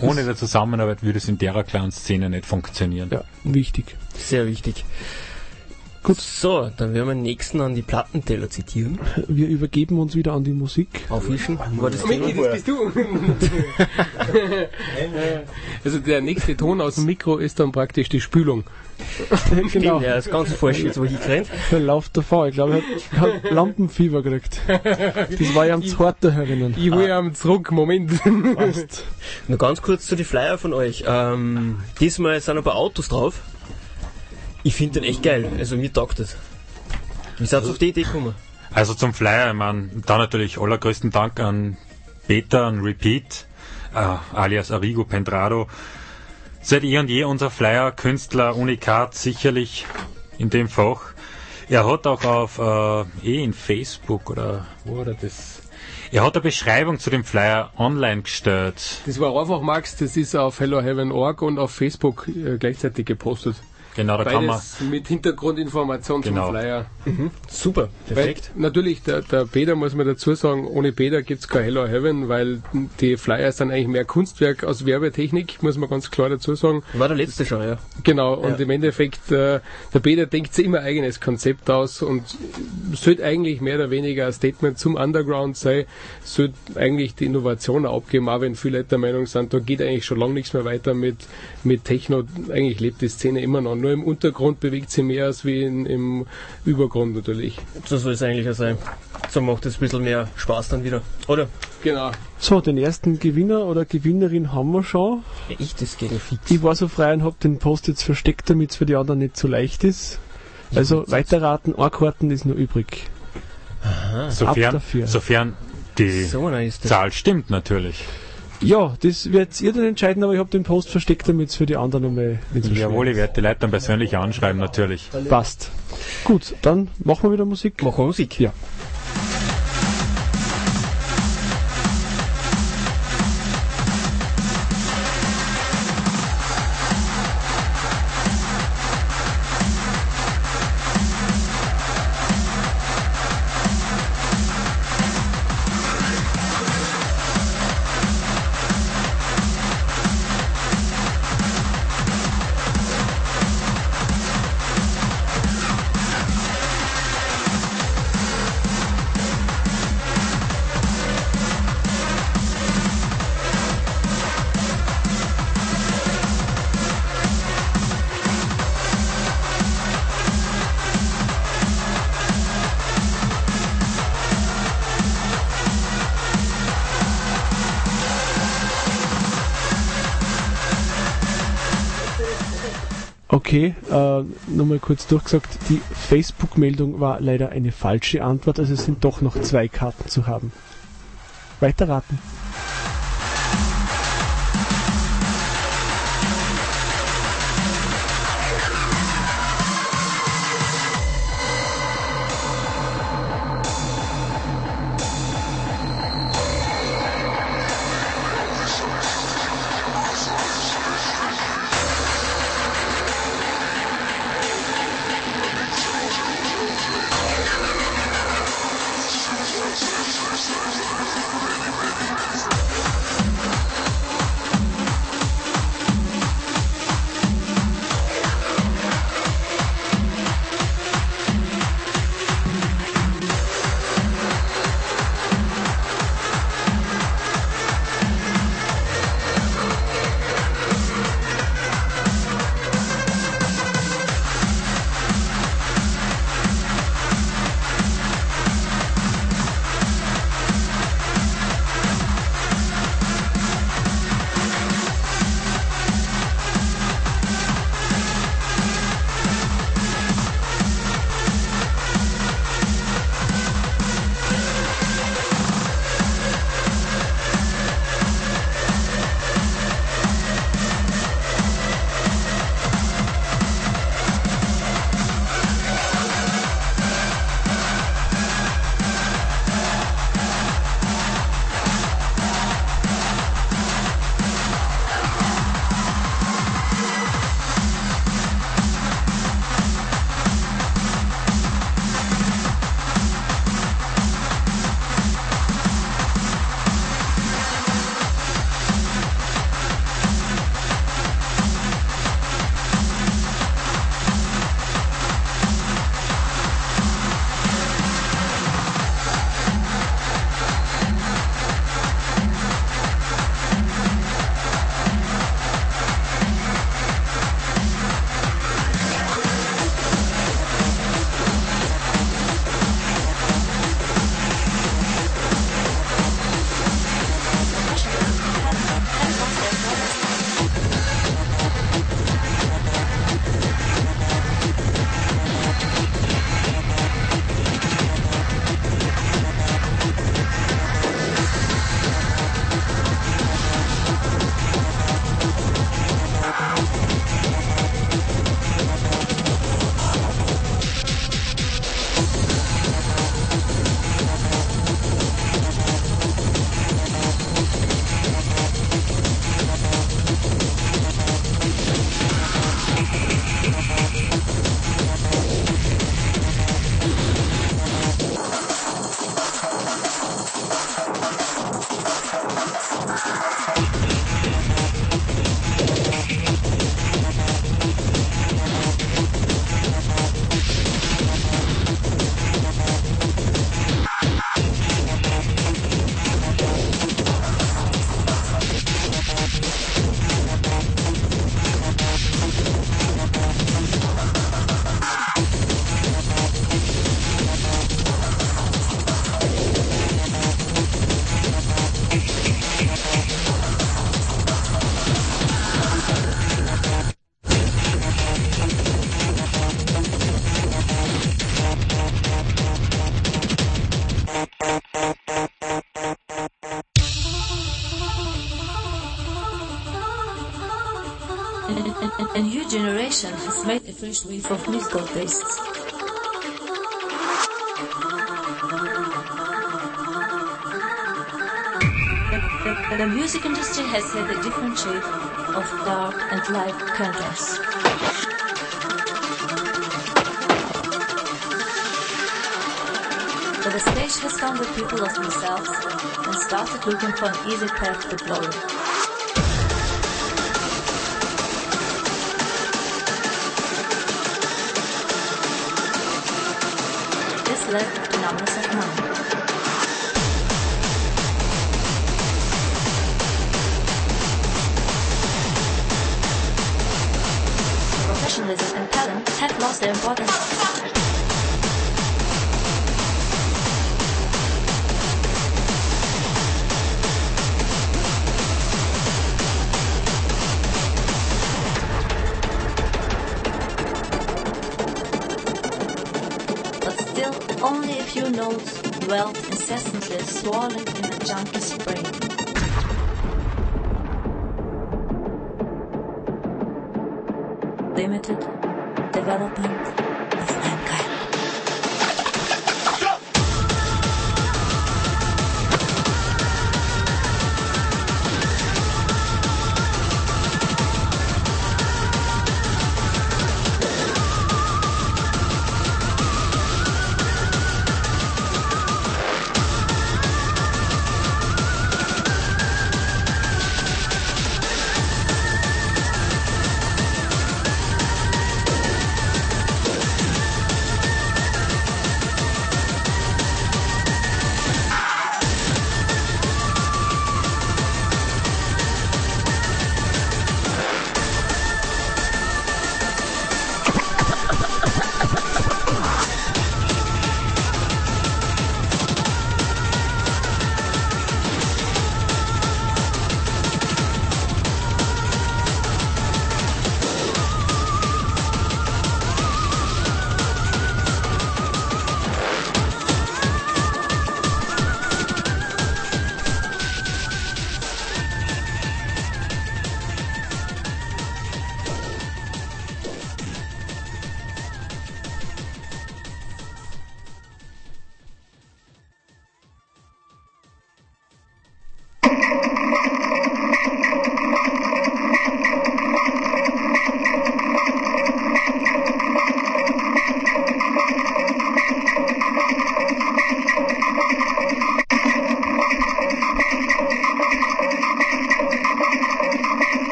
Ohne der Zusammenarbeit würde es in der kleinen Szene nicht funktionieren. Ja, wichtig. Sehr wichtig. Gut. So, dann werden wir den nächsten an die Plattenteller zitieren. Wir übergeben uns wieder an die Musik. Aufwischen. War das Micky, das bist du. also der nächste Ton aus dem Mikro ist dann praktisch die Spülung. genau. Ja, das ganze falsch jetzt, wo hingerannt. Der läuft davor. Ich glaube, er hat, hat Lampenfieber gekriegt. Das war ja am zweiten herinnen. Ich hole ihn zurück, Moment. Passt. Nur ganz kurz zu den Flyer von euch. Ähm, diesmal sind ein paar Autos drauf. Ich finde den echt geil. Also mir taugt das. Wie seid ihr auf die Idee gekommen? Also zum Flyer, ich meine, da natürlich allergrößten Dank an Peter, an Repeat, äh, alias Arrigo Pendrado. Seit eh und je unser Flyer-Künstler Unikat sicherlich in dem Fach. Er hat auch auf, äh, eh in Facebook oder wo hat er das? Er hat eine Beschreibung zu dem Flyer online gestellt. Das war einfach, Max, das ist auf helloheaven.org und auf Facebook äh, gleichzeitig gepostet. Genau, da kann man, mit Hintergrundinformation Genau. zum Flyer. Super, perfekt. Weil, natürlich, der, der Peter muss man dazu sagen, ohne Peter gibt's kein Hello Heaven, weil die Flyer sind eigentlich mehr Kunstwerk aus Werbetechnik, muss man ganz klar dazu sagen. War der letzte schon, ja. Genau, und Ja. im Endeffekt, äh, der Peter denkt sich immer ein eigenes Konzept aus und sollte eigentlich mehr oder weniger ein Statement zum Underground sein, sollte eigentlich die Innovation auch abgeben, auch wenn viele Leute der Meinung sind, da geht eigentlich schon lange nichts mehr weiter mit, mit Techno. Eigentlich lebt die Szene immer noch. Nur im Untergrund bewegt sie mehr als wie in, im Übergrund natürlich. So soll es eigentlich auch sein. So macht es ein bisschen mehr Spaß dann wieder. Oder? Genau. So, den ersten Gewinner oder Gewinnerin haben wir schon. Ja, ich, das geht ja fix. Ich war so frei und habe den Post jetzt versteckt, damit es für die anderen nicht so leicht ist. Also weiterraten, ein Karten ist nur übrig. Ab sofern, dafür. sofern die So. Zahl stimmt natürlich. Ja, das werdet ihr dann entscheiden, aber ich habe den Post versteckt, damit es für die anderen einmal nicht so schwer Jawohl, ich ist. werde die Leute dann persönlich anschreiben, natürlich. Passt. Gut, dann machen wir wieder Musik. Machen wir Musik. Ja. Okay, äh, nochmal kurz durchgesagt, die Facebook-Meldung war leider eine falsche Antwort, also es sind doch noch zwei Karten zu haben. Weiterraten. Thank fresh wave of musical tastes. The, the music industry has had a different shape of dark and light contrasts. The stage has found the people of themselves and started looking for an easy path to glory. professionalism and talent have lost their importance. 多少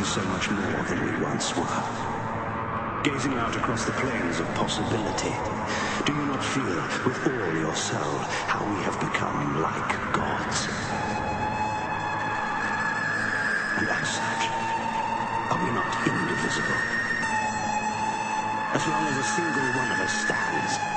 is so much more than we once were. gazing out across the plains of possibility, do you not feel with all your soul how we have become like gods? And as such, are we not indivisible? As long as a single one of us stands,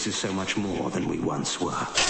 Us is so much more than we once were.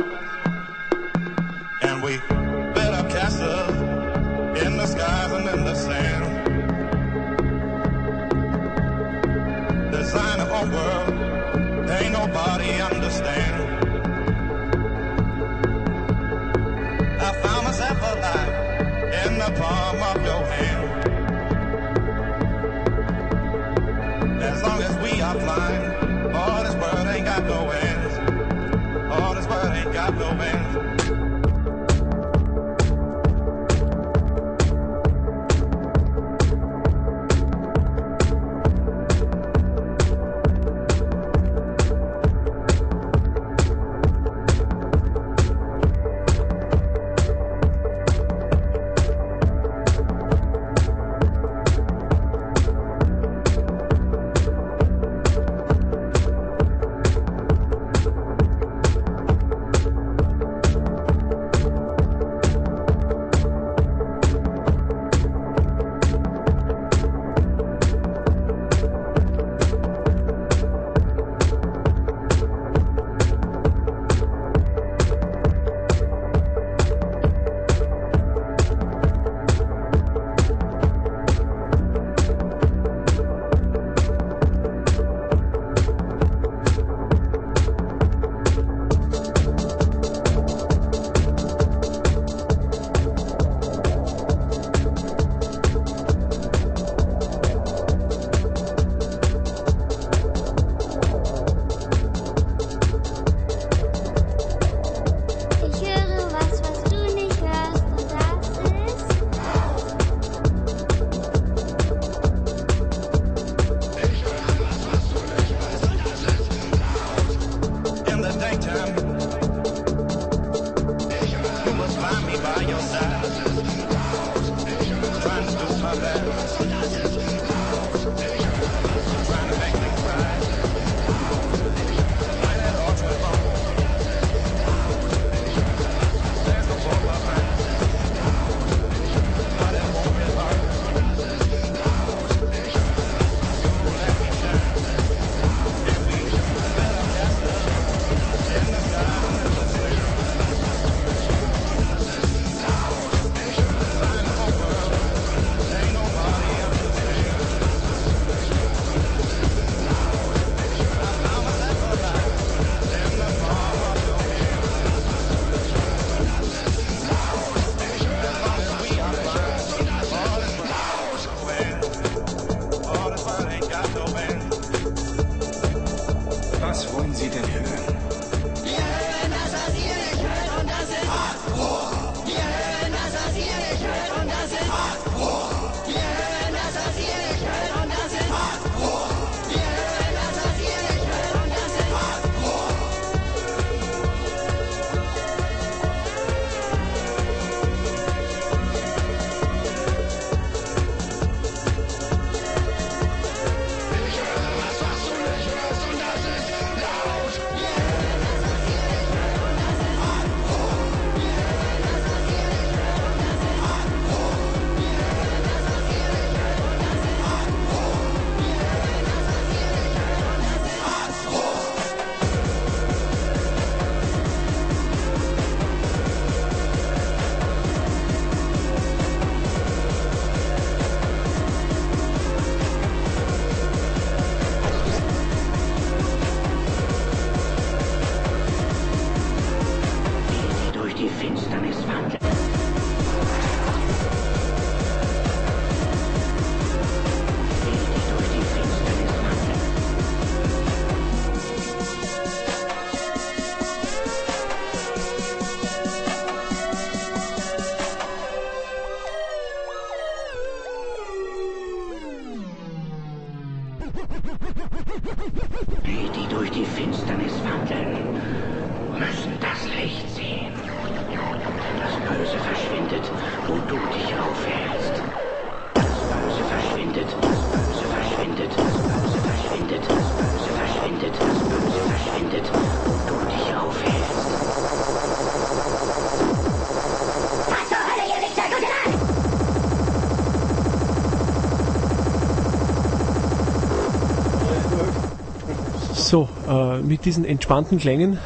Mit diesen entspannten Klängen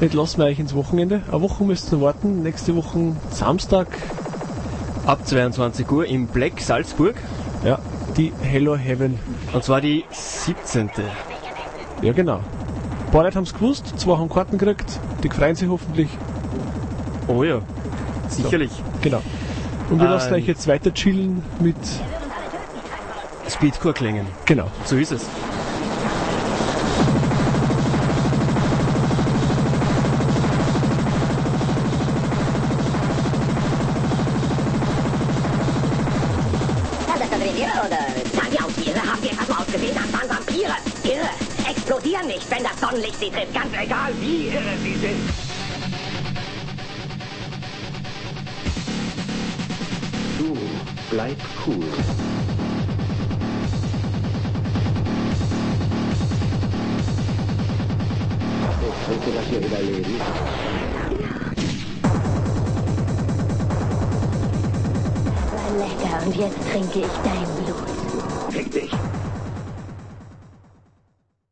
entlassen wir euch ins Wochenende. Eine Woche müsst ihr warten. Nächste Woche Samstag Ab 22 Uhr im Black Salzburg. Ja, die Hello Heaven. Und zwar die 17. Ja, genau. Ein paar Leute haben es gewusst, zwei haben Karten gekriegt, die freuen sich hoffentlich. Oh ja, sicherlich. So, genau. Und wir lassen Ähm, euch jetzt weiter chillen mit. Speedcore-Klängen. Genau. So ist es.